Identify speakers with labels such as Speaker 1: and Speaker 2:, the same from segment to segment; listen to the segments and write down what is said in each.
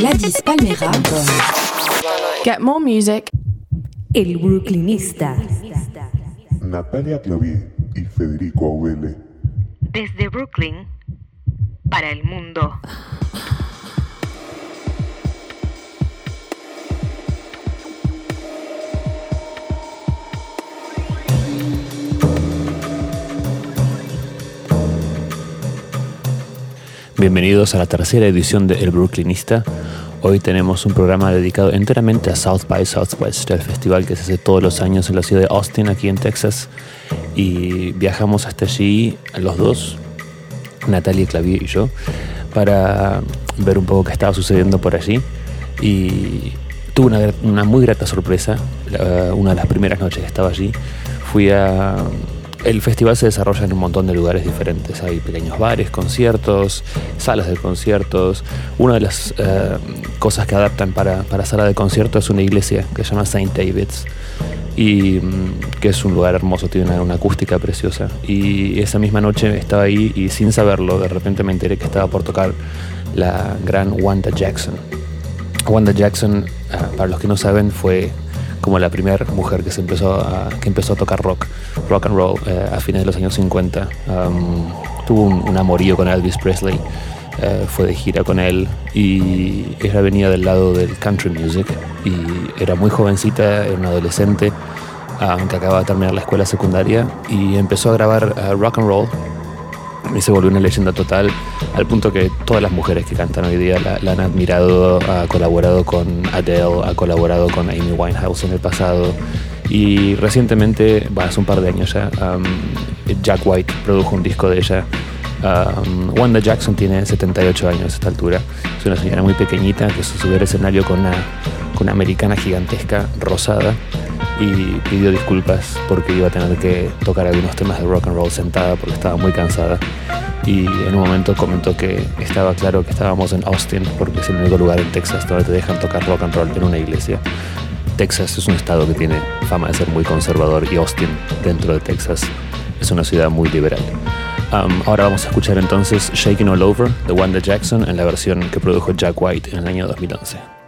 Speaker 1: Gladys Palmera.
Speaker 2: Get more music.
Speaker 3: El Brooklynista.
Speaker 4: Natalia Clavier y Federico Auvele.
Speaker 5: Desde Brooklyn para el mundo.
Speaker 6: Bienvenidos a la tercera edición de El Brooklynista. Hoy tenemos un programa dedicado enteramente a South by Southwest, el festival que se hace todos los años en la ciudad de Austin, aquí en Texas. Y viajamos hasta allí, los dos, Natalia Clavier y yo, para ver un poco qué estaba sucediendo por allí. Y tuve una, muy grata sorpresa, una de las primeras noches que estaba allí. Fui a el festival se desarrolla en un montón de lugares diferentes. Hay pequeños bares, conciertos, salas de conciertos. Una de las eh, cosas que adaptan para, para sala de concierto es una iglesia que se llama Saint David's y mm, que es un lugar hermoso, tiene una, una acústica preciosa. Y esa misma noche estaba ahí y sin saberlo, de repente me enteré que estaba por tocar la gran Wanda Jackson. Wanda Jackson, ah, para los que no saben, fue como la primera mujer que empezó a, que empezó a tocar rock, rock and roll eh, a fines de los años 50. Um, tuvo un, amorío con Elvis Presley, eh, fue de gira con él y ella venía del lado del country music y era muy jovencita, era una adolescente aunque acababa de terminar la escuela secundaria y empezó a grabar eh, rock and roll y se volvió una leyenda total al punto que todas las mujeres que cantan hoy día la, han admirado, ha colaborado con Adele, ha colaborado con Amy Winehouse en el pasado. Y recientemente, hace un par de años ya, um, Jack White produjo un disco de ella. Um, Wanda Jackson tiene 78 años a esta altura, es una señora muy pequeñita que subió al escenario con una, con una americana gigantesca rosada y pidió disculpas porque iba a tener que tocar algunos temas de rock and roll sentada porque estaba muy cansada. Y en un momento comentó que estaba claro que estábamos en Austin porque es el único lugar en Texas donde te dejan tocar rock and roll en una iglesia. Texas es un estado que tiene fama de ser muy conservador y Austin, dentro de Texas, es una ciudad muy liberal. Um, ahora vamos a escuchar entonces Shaking All Over de Wanda Jackson en la versión que produjo Jack White en el año 2011.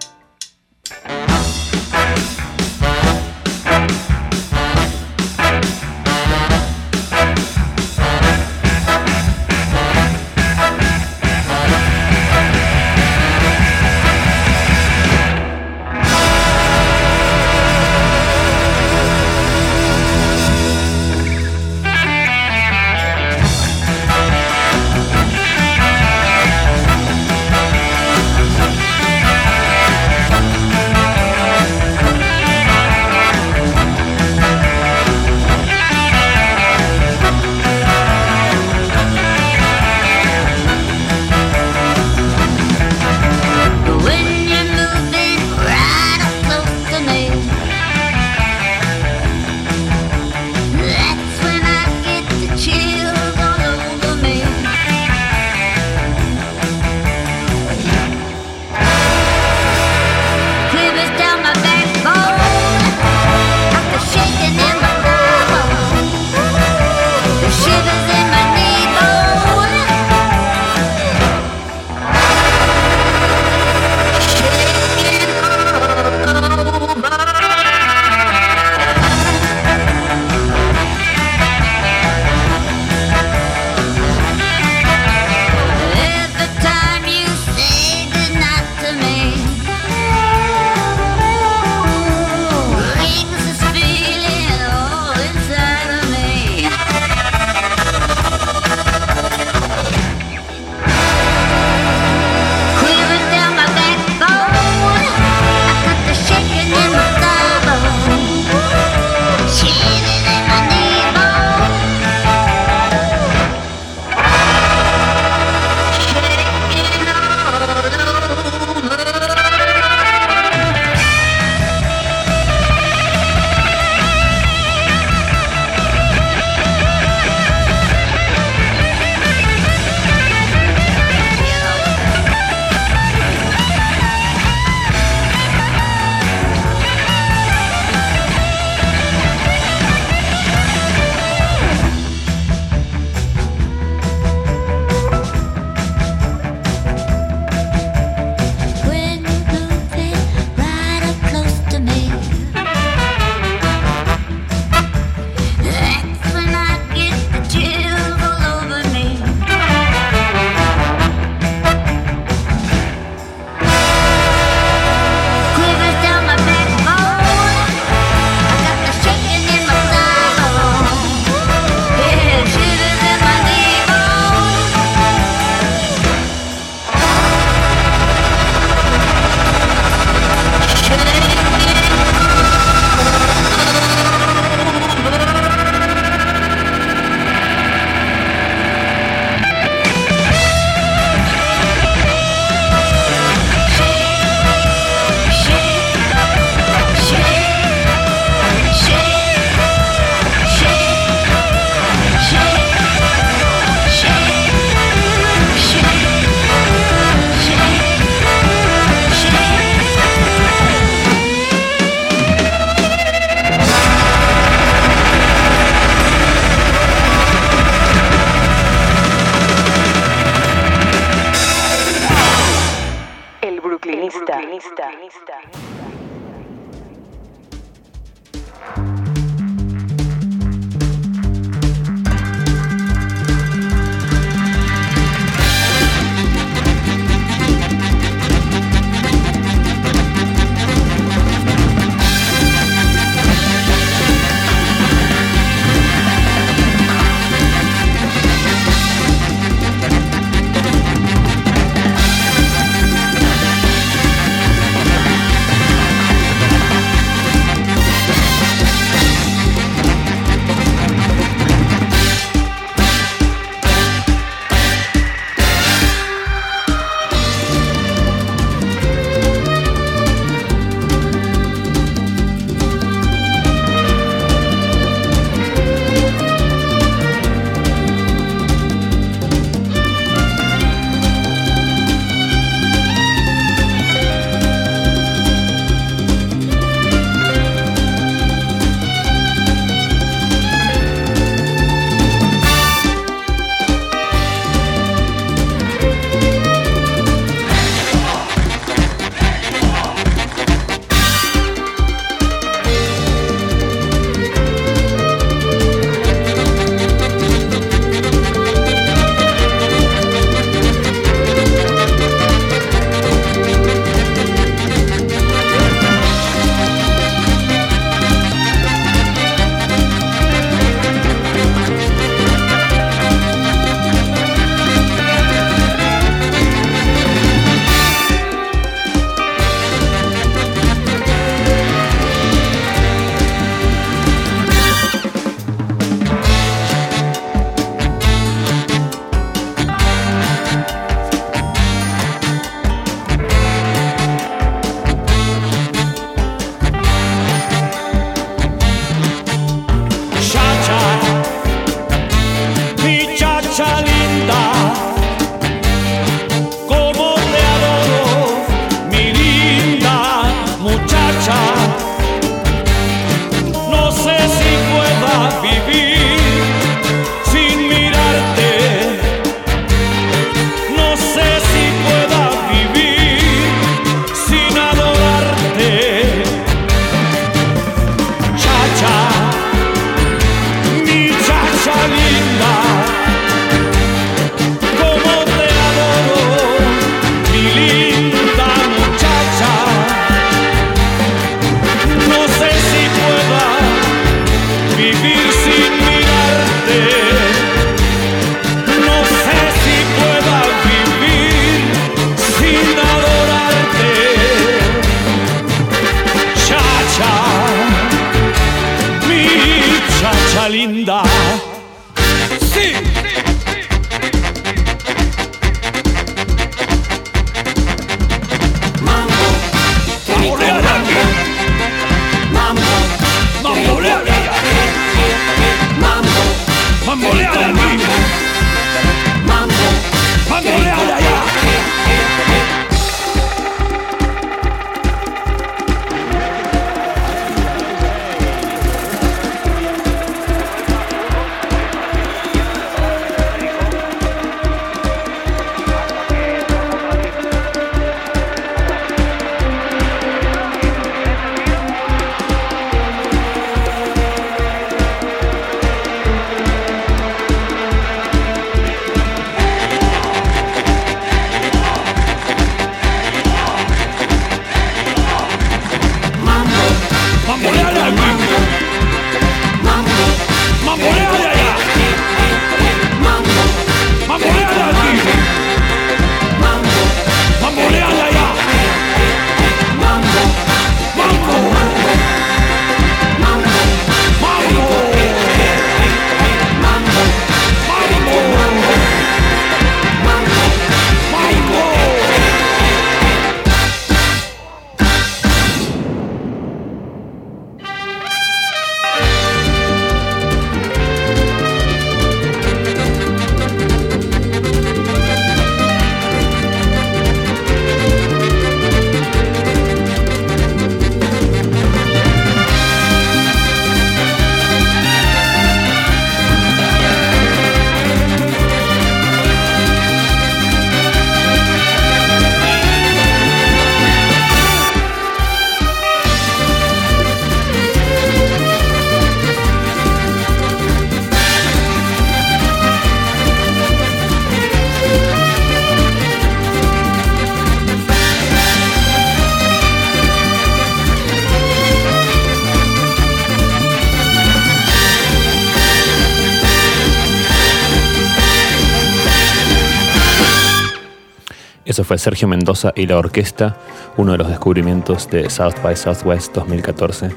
Speaker 6: Fue Sergio Mendoza y la orquesta, uno de los descubrimientos de South by Southwest 2014.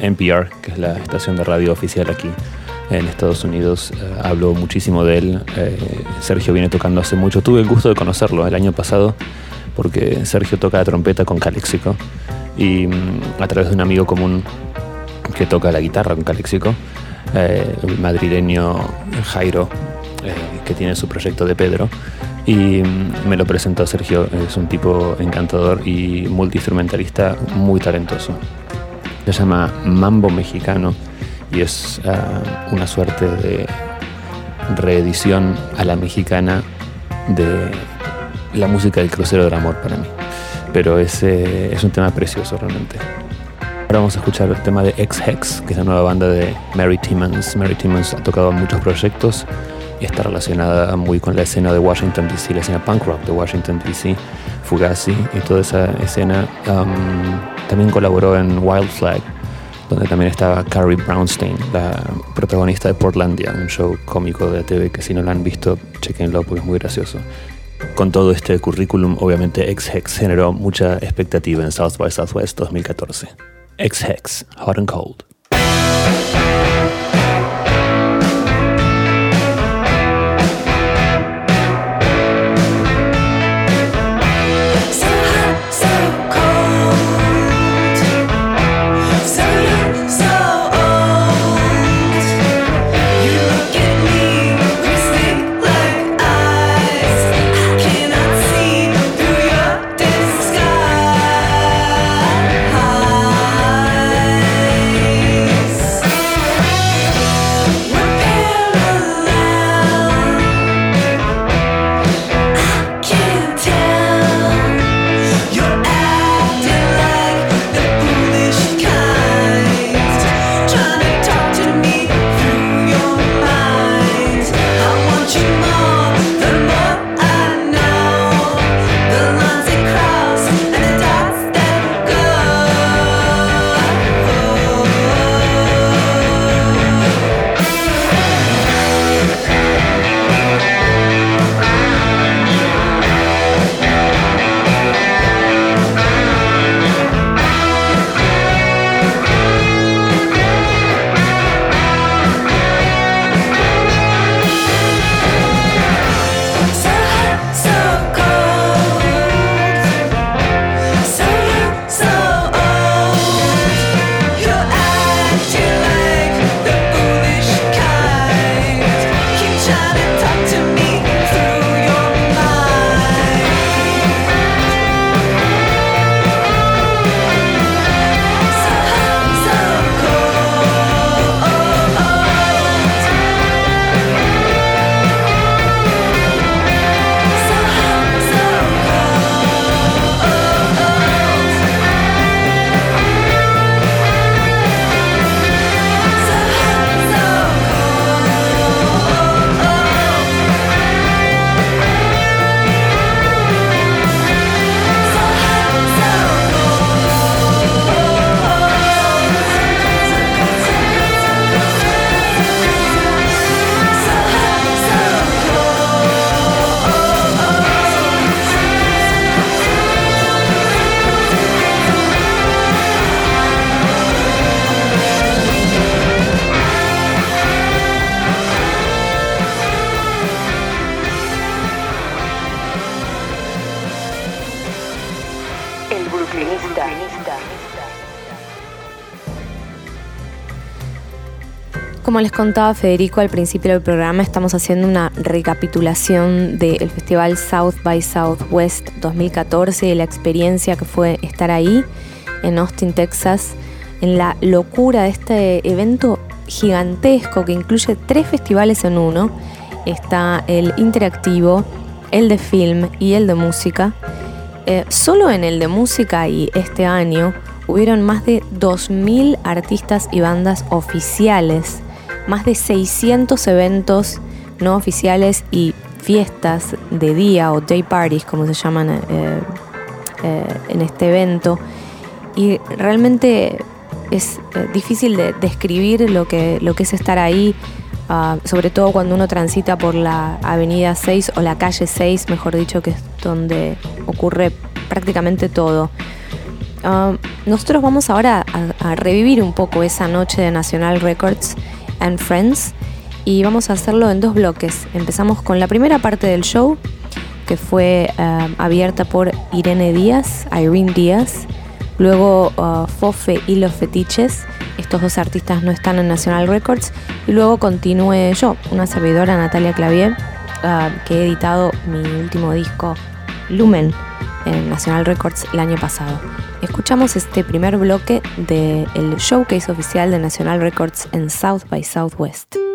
Speaker 6: NPR, que es la estación de radio oficial aquí en Estados Unidos, eh, habló muchísimo de él. Eh, Sergio viene tocando hace mucho. Tuve el gusto de conocerlo el año pasado porque Sergio toca la trompeta con Calexico y mm, a través de un amigo común que toca la guitarra con Calexico, eh, el madrileño Jairo, que tiene su proyecto de Pedro. Y me lo presentó Sergio, es un tipo encantador y multiinstrumentalista muy talentoso. Se llama Mambo Mexicano y es ah, una suerte de reedición a la mexicana de la música del crucero del amor para mí. Pero es, es un tema precioso realmente. Ahora vamos a escuchar el tema de X-Hex, que es la nueva banda de Mary Timmons. Mary Timmons ha tocado muchos proyectos y está relacionada muy con la escena de Washington DC, la escena punk rock de Washington DC, Fugazi y toda esa escena. también colaboró en Wild Flag, donde también estaba Carrie Brownstein, la protagonista de Portlandia, un show cómico de TV que si no lo han visto, chequenlo porque es muy gracioso. Con todo este currículum, obviamente X-Hex generó mucha expectativa en South by Southwest 2014. X-Hex, Hot and Cold.
Speaker 1: Como les contaba Federico al principio del programa, estamos haciendo una recapitulación del Festival South by Southwest 2014 y la experiencia que fue estar ahí en Austin, Texas, en la locura de este evento gigantesco que incluye tres festivales en uno. Está el interactivo, el de film y el de música. Eh, solo en el de música y este año hubieron más de 2.000 artistas y bandas oficiales más de 600 eventos no oficiales y fiestas de día o day parties, como se llaman eh, eh, en este evento. Y realmente es eh, difícil de describir lo que, lo que es estar ahí
Speaker 7: Ah, sobre todo cuando uno transita por la avenida 6 o la calle 6, mejor dicho, que es donde ocurre prácticamente todo. Ah, nosotros vamos ahora a, revivir un poco esa noche de National Records and Friends y vamos a hacerlo en dos bloques. Empezamos con la primera parte del show, que fue ah, abierta por Irene Díaz, Irene Díaz, luego Fofe y Los Fetiches estos dos artistas no están en National Records. Y luego continúe yo, una servidora, Natalia Clavier, ah, que he editado mi último disco, Lumen, en National Records el año pasado. Escuchamos este primer bloque del showcase oficial de National Records en South by Southwest.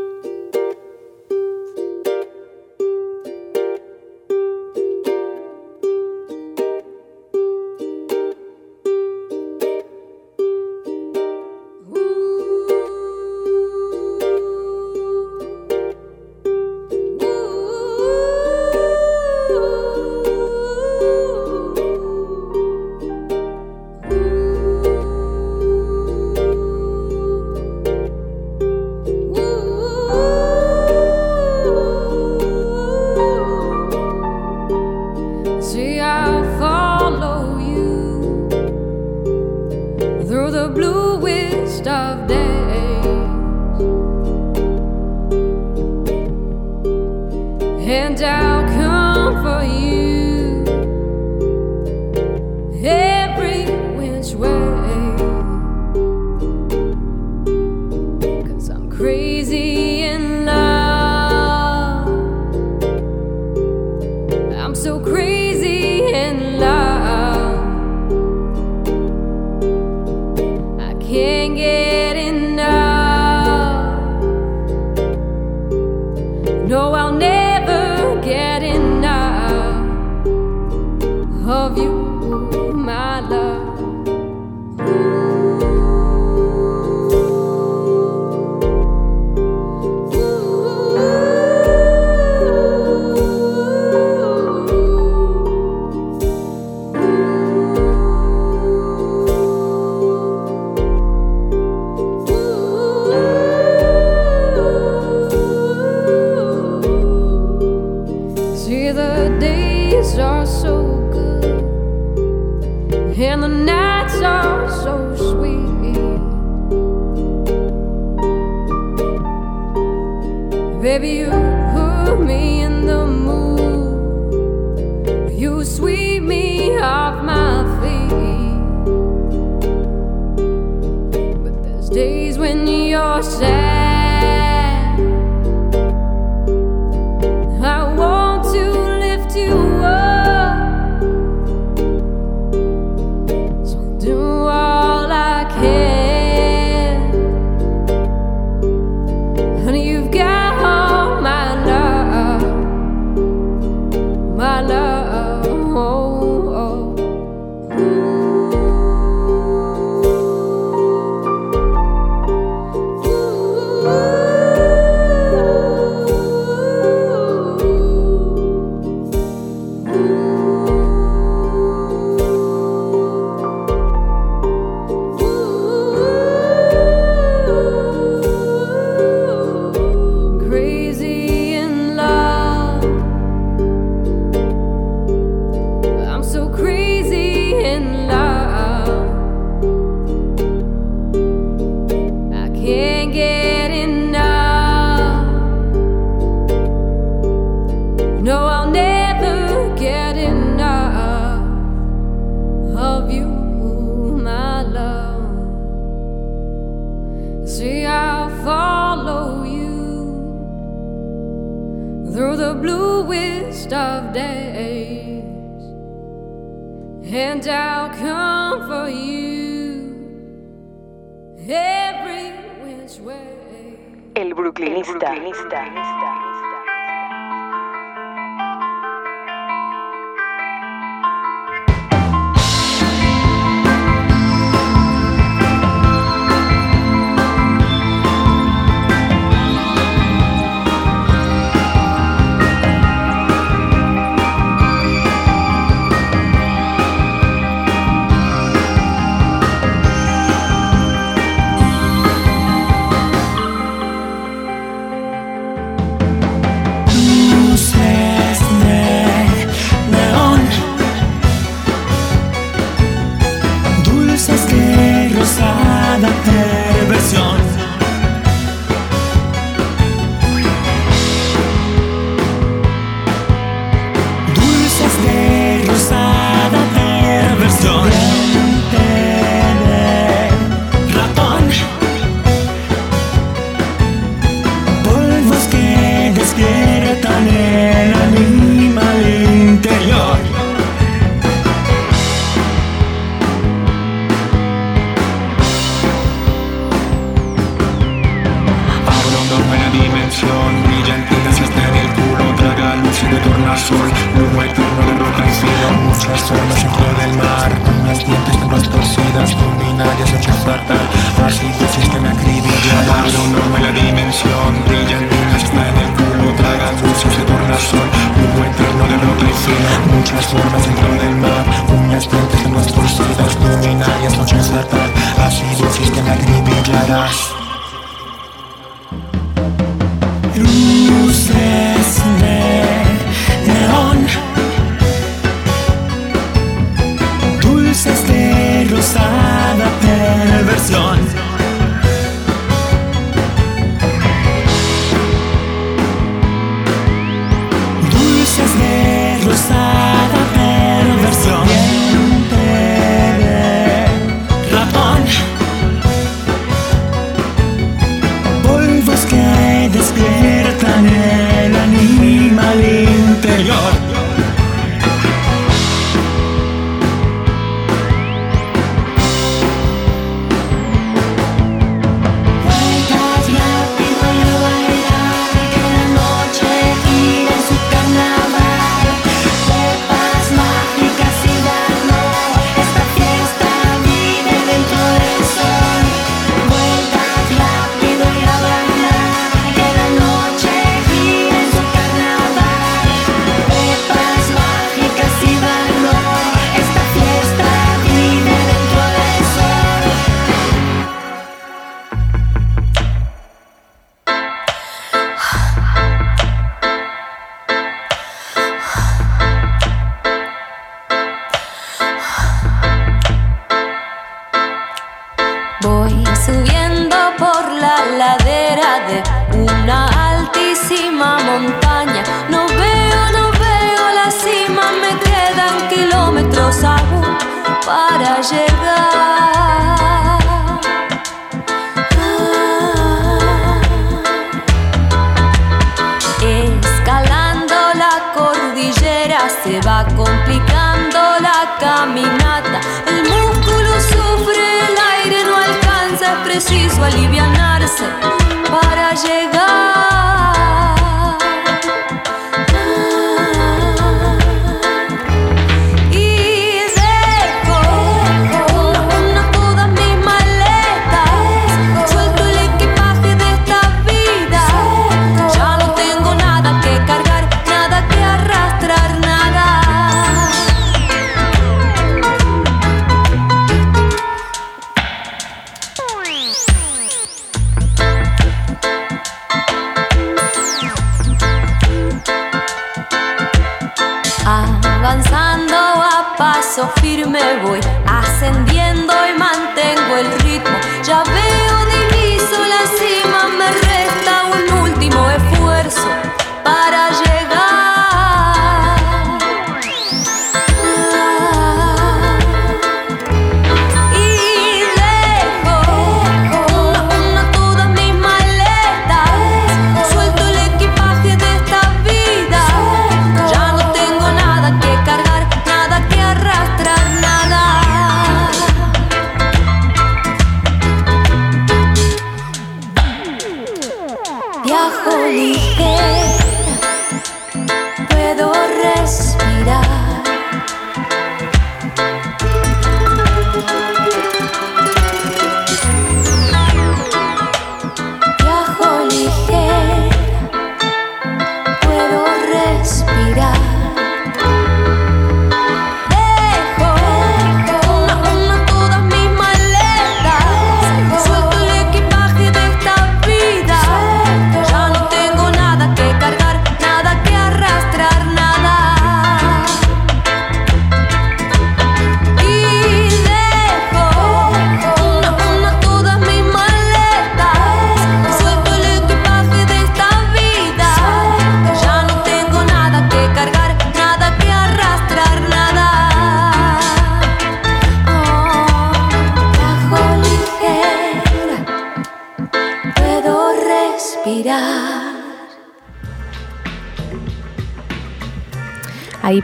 Speaker 8: crazy.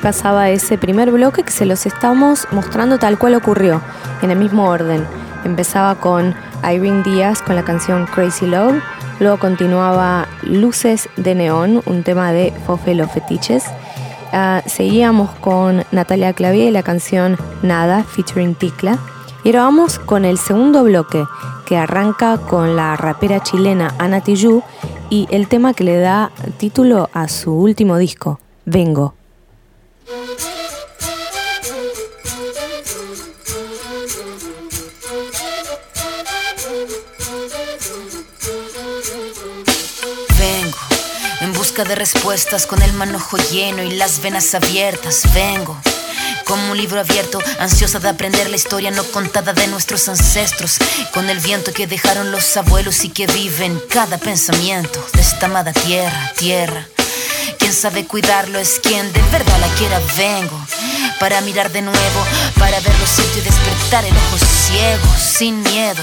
Speaker 1: Ahí pasaba ese primer bloque que se los estamos mostrando tal cual ocurrió, en el mismo orden. Empezaba con Irene Díaz con la canción Crazy Love, luego continuaba Luces de Neón, un tema de Fofe Los Fetiches, ah, seguíamos con Natalia Clavier y la canción Nada, featuring Ticla. Y ahora vamos con el segundo bloque, que arranca con la rapera chilena Ana Tijoux y el tema que le da título a su último disco, Vengo.
Speaker 9: Vengo en busca de respuestas con el manojo lleno y las venas abiertas. Vengo como un libro abierto, ansiosa de aprender la historia no contada de nuestros ancestros, con el viento que dejaron los abuelos y que vive en cada pensamiento de esta amada tierra, tierra. Quien sabe cuidarlo es quien de verdad la quiera. Vengo para mirar de nuevo, para ver lo cierto y despertar el ojo ciego, sin miedo.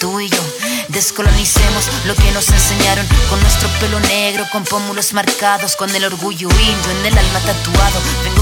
Speaker 9: Tú y yo descolonicemos lo que nos enseñaron con nuestro pelo negro, con pómulos marcados, con el orgullo indio en el alma tatuado.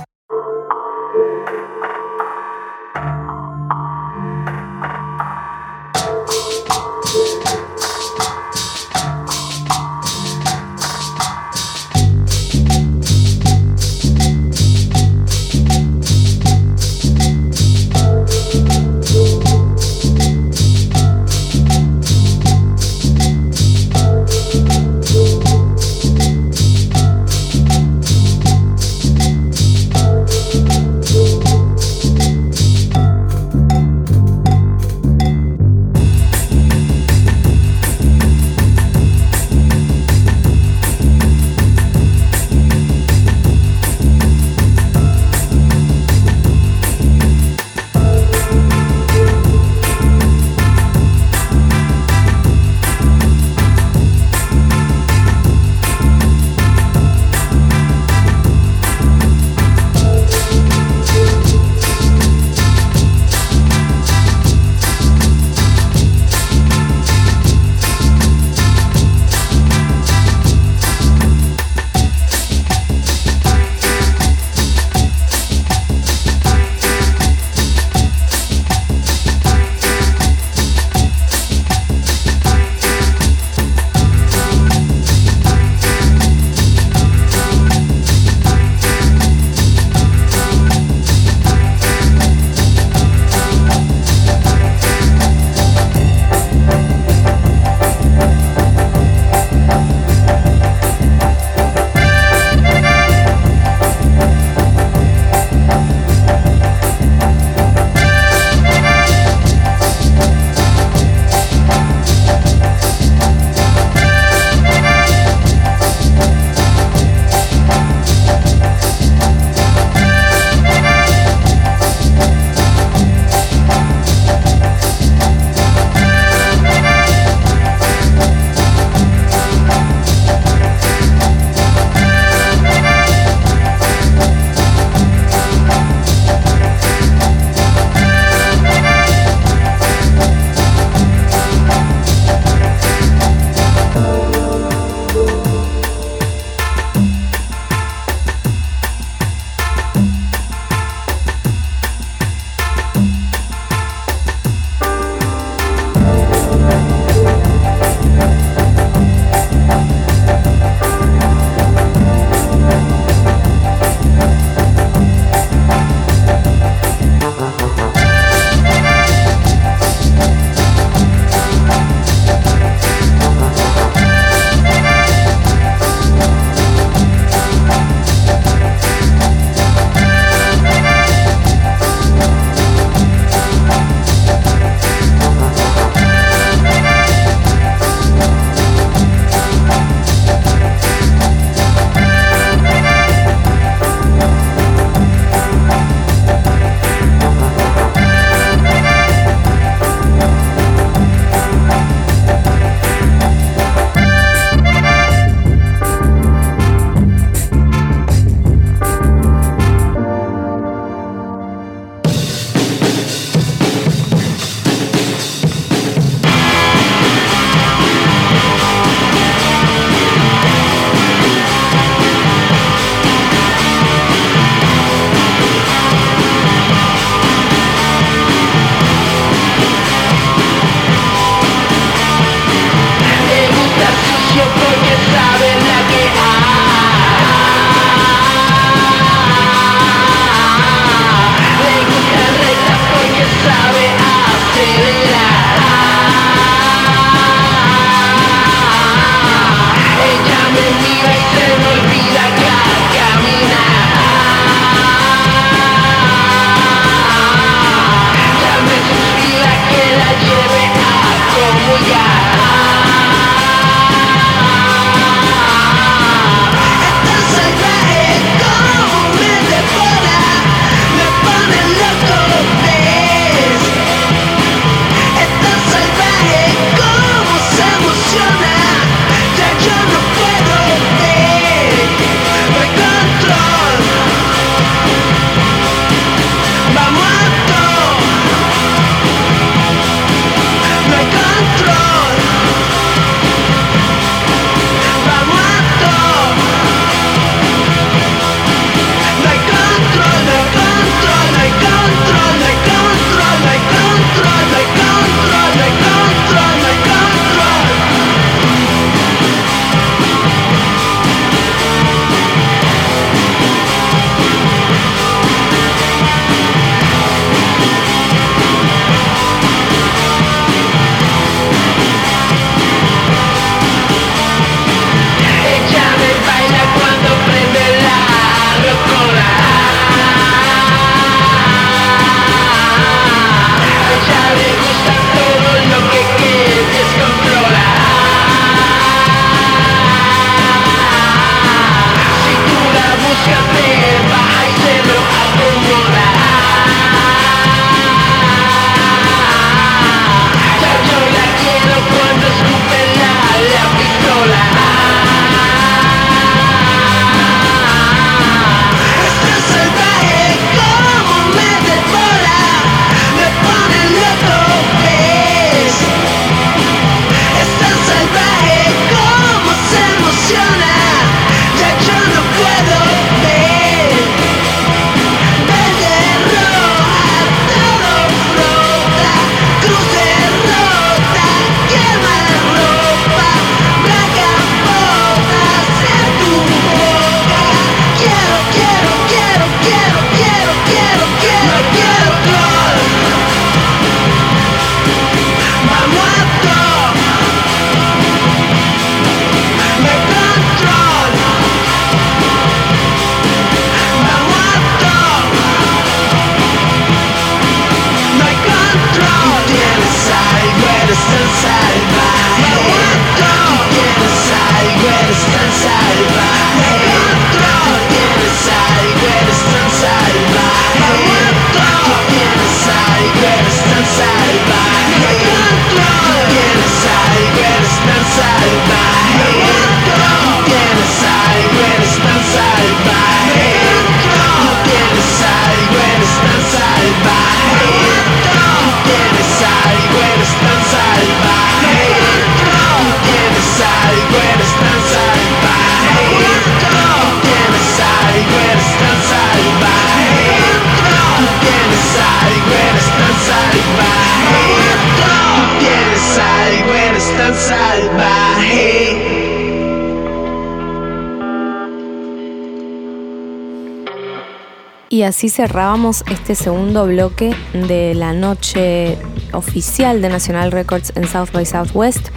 Speaker 1: Y así cerrábamos este segundo bloque de la noche oficial de National Records en South by Southwest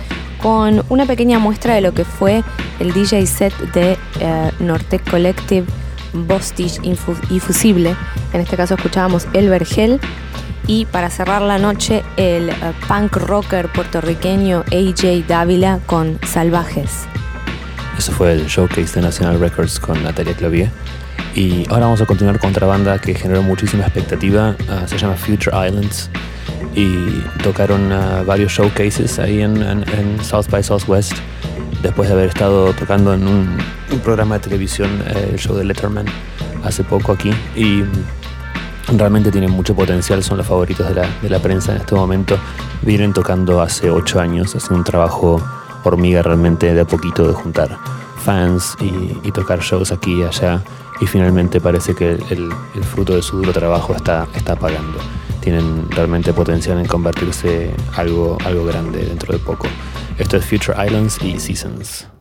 Speaker 1: con una pequeña muestra de lo que fue el DJ set de eh, Nortec Collective, Bostich Infu- y Fusible. En este caso escuchábamos El Vergel. Y para cerrar la noche, el eh, punk rocker puertorriqueño AJ Dávila con Salvajes.
Speaker 10: Eso fue el showcase de National Records con Natalia Clavier. Y ahora vamos a continuar con otra banda que generó muchísima expectativa. ah, se llama Future Islands. Y tocaron ah, varios showcases ahí en, en- en South by Southwest. Después de haber estado tocando en un, un programa de televisión, eh, el show de Letterman, hace poco aquí. Y realmente tienen mucho potencial, son los favoritos de la, de la prensa en este momento. Vienen tocando hace ocho años, hacen un trabajo hormiga realmente de a poquito de juntar fans y, y tocar shows aquí y allá. Y finalmente parece que el, fruto de su duro trabajo está, está pagando. Tienen realmente potencial en convertirse algo, algo grande dentro de poco. Esto es Future Islands y. Seasons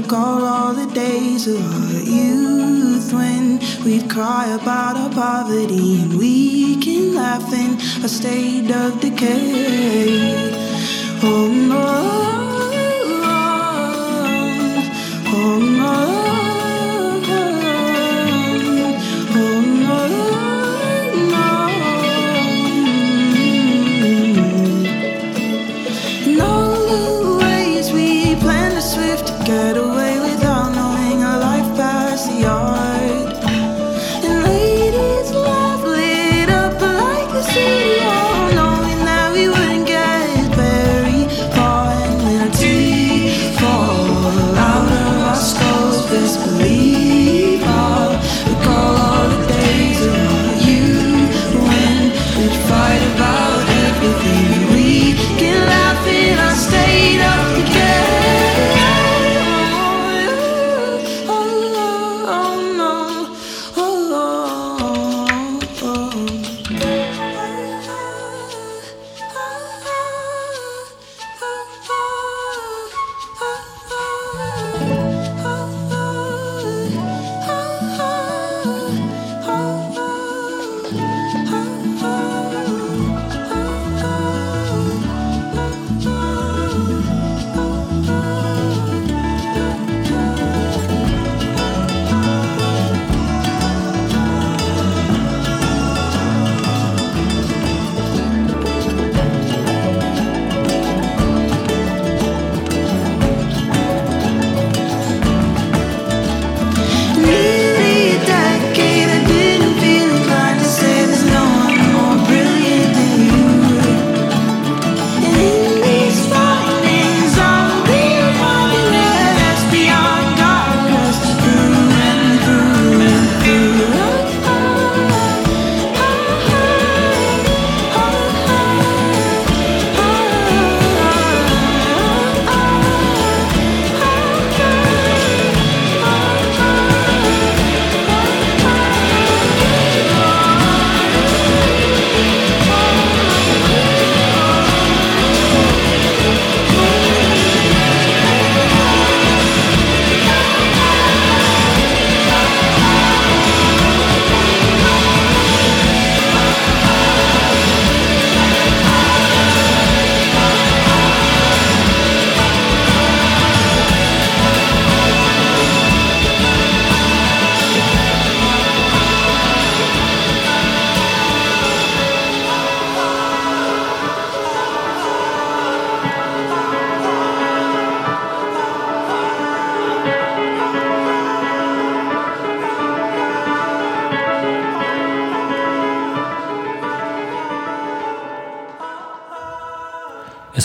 Speaker 11: recall all the days of our youth when we'd cry about our poverty and we can laugh in a state of decay. Oh no.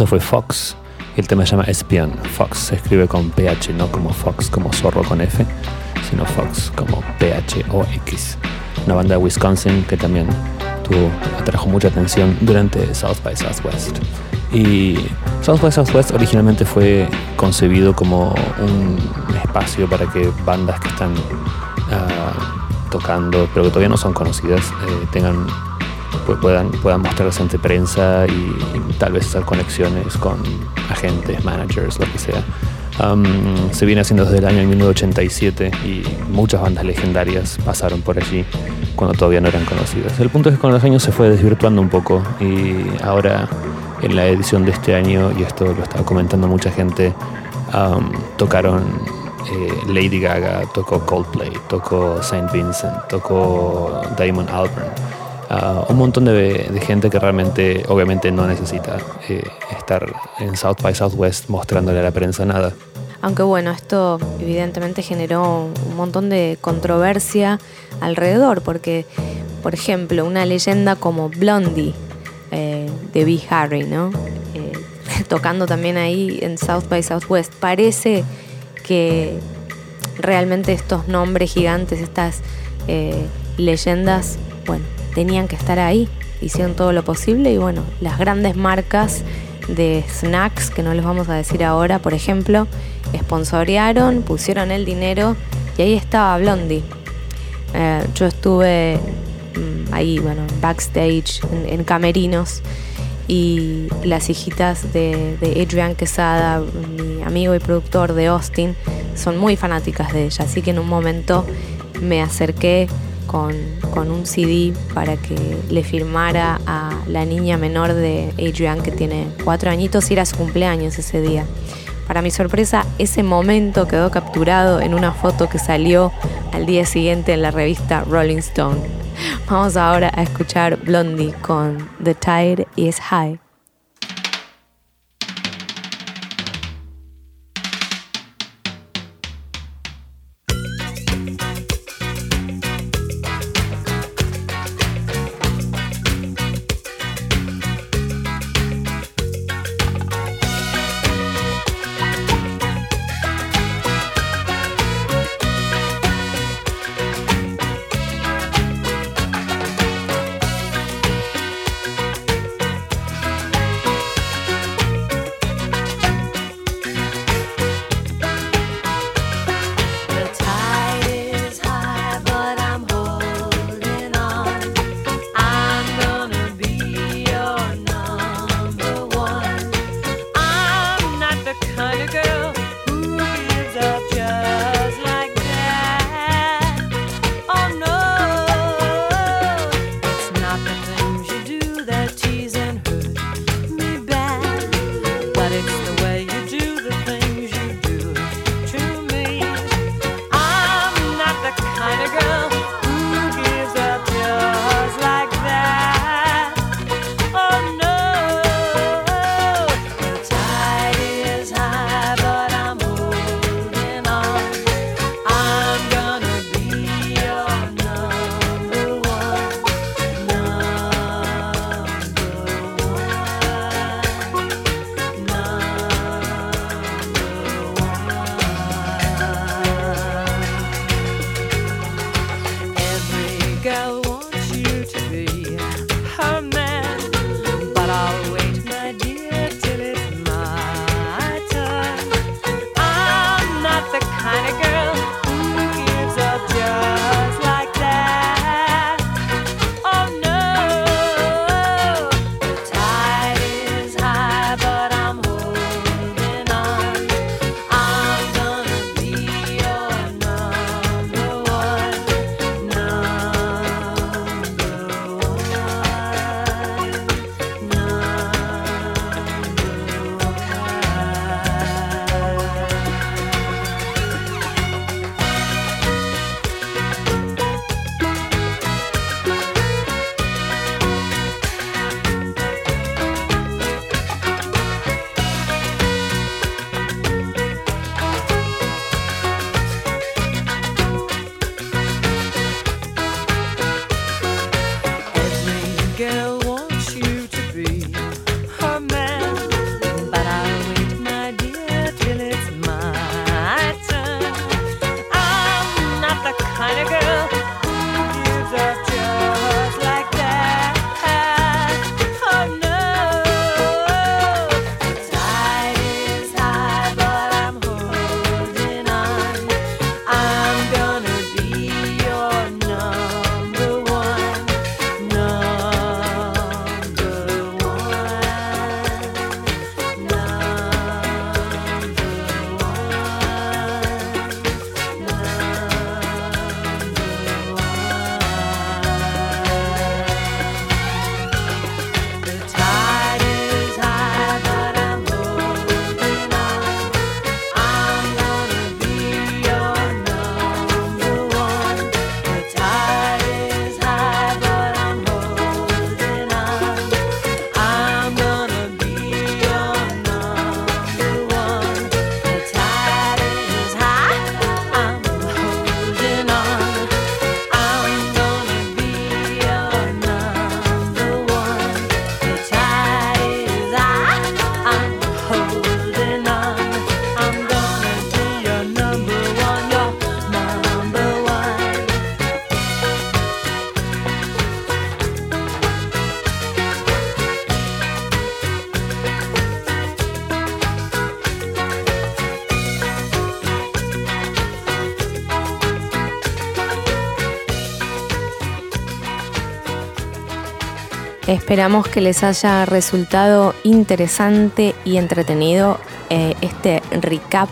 Speaker 6: Eso fue Fox. El tema se llama Espion. Fox se escribe con PH, no como Fox, como zorro con F, sino Fox como P-H-O-X. Una banda de Wisconsin que también tuvo, atrajo mucha atención durante South by Southwest. Y South by Southwest originalmente fue concebido como un espacio para que bandas que están ah, tocando, pero que todavía no son conocidas, eh, tengan pues puedan, puedan mostrarse ante prensa y, y tal vez hacer conexiones con agentes, managers, lo que sea. Um, se viene haciendo desde el año 1987 y muchas bandas legendarias pasaron por allí cuando todavía no eran conocidas. El punto es que con los años se fue desvirtuando un poco y ahora en la edición de este año, y esto lo estaba comentando mucha gente, um, tocaron eh, Lady Gaga, tocó Coldplay, tocó Saint Vincent, tocó Damon Albarn. Un montón de, gente que realmente, obviamente, no necesita eh, estar en South by Southwest mostrándole a la prensa nada.
Speaker 1: Aunque bueno, esto evidentemente generó un montón de controversia alrededor, porque, por ejemplo, una leyenda como Blondie eh, de B. Harry, ¿no? Eh, tocando también ahí en South by Southwest, parece que realmente estos nombres gigantes, estas leyendas, bueno, tenían que estar ahí, hicieron todo lo posible y bueno, las grandes marcas de snacks, que no les vamos a decir ahora, por ejemplo, sponsorearon, pusieron el dinero y ahí estaba Blondie. Eh, yo estuve mm, ahí, bueno, backstage, en, camerinos y las hijitas de, de Adrian Quesada, mi amigo y productor de Austin, son muy fanáticas de ella, así que en un momento me acerqué con, un CD para que le firmara a la niña menor de Adrian que tiene cuatro añitos y era su cumpleaños ese día. Para mi sorpresa, ese momento quedó capturado en una foto que salió al día siguiente en la revista Rolling Stone. Vamos ahora a escuchar Blondie con The Tide is High.
Speaker 12: Esperamos que les haya resultado interesante y entretenido eh, este recap,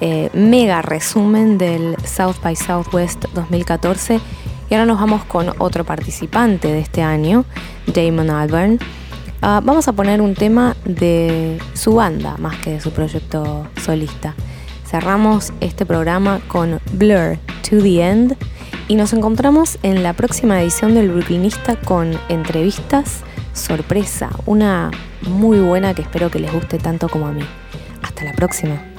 Speaker 12: eh, mega resumen del South by Southwest 2014. Y ahora nos vamos con otro participante de este año, Damon Albarn. Ah, vamos a poner un tema de su banda más que de su proyecto solista. Cerramos este programa con Blur to the End y nos encontramos en la próxima edición del Brooklynista con entrevistas sorpresa, una muy buena que espero que les guste tanto como a mí. Hasta la próxima.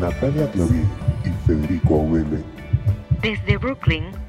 Speaker 4: Natalia Claví y Federico Aubele.
Speaker 1: Desde Brooklyn.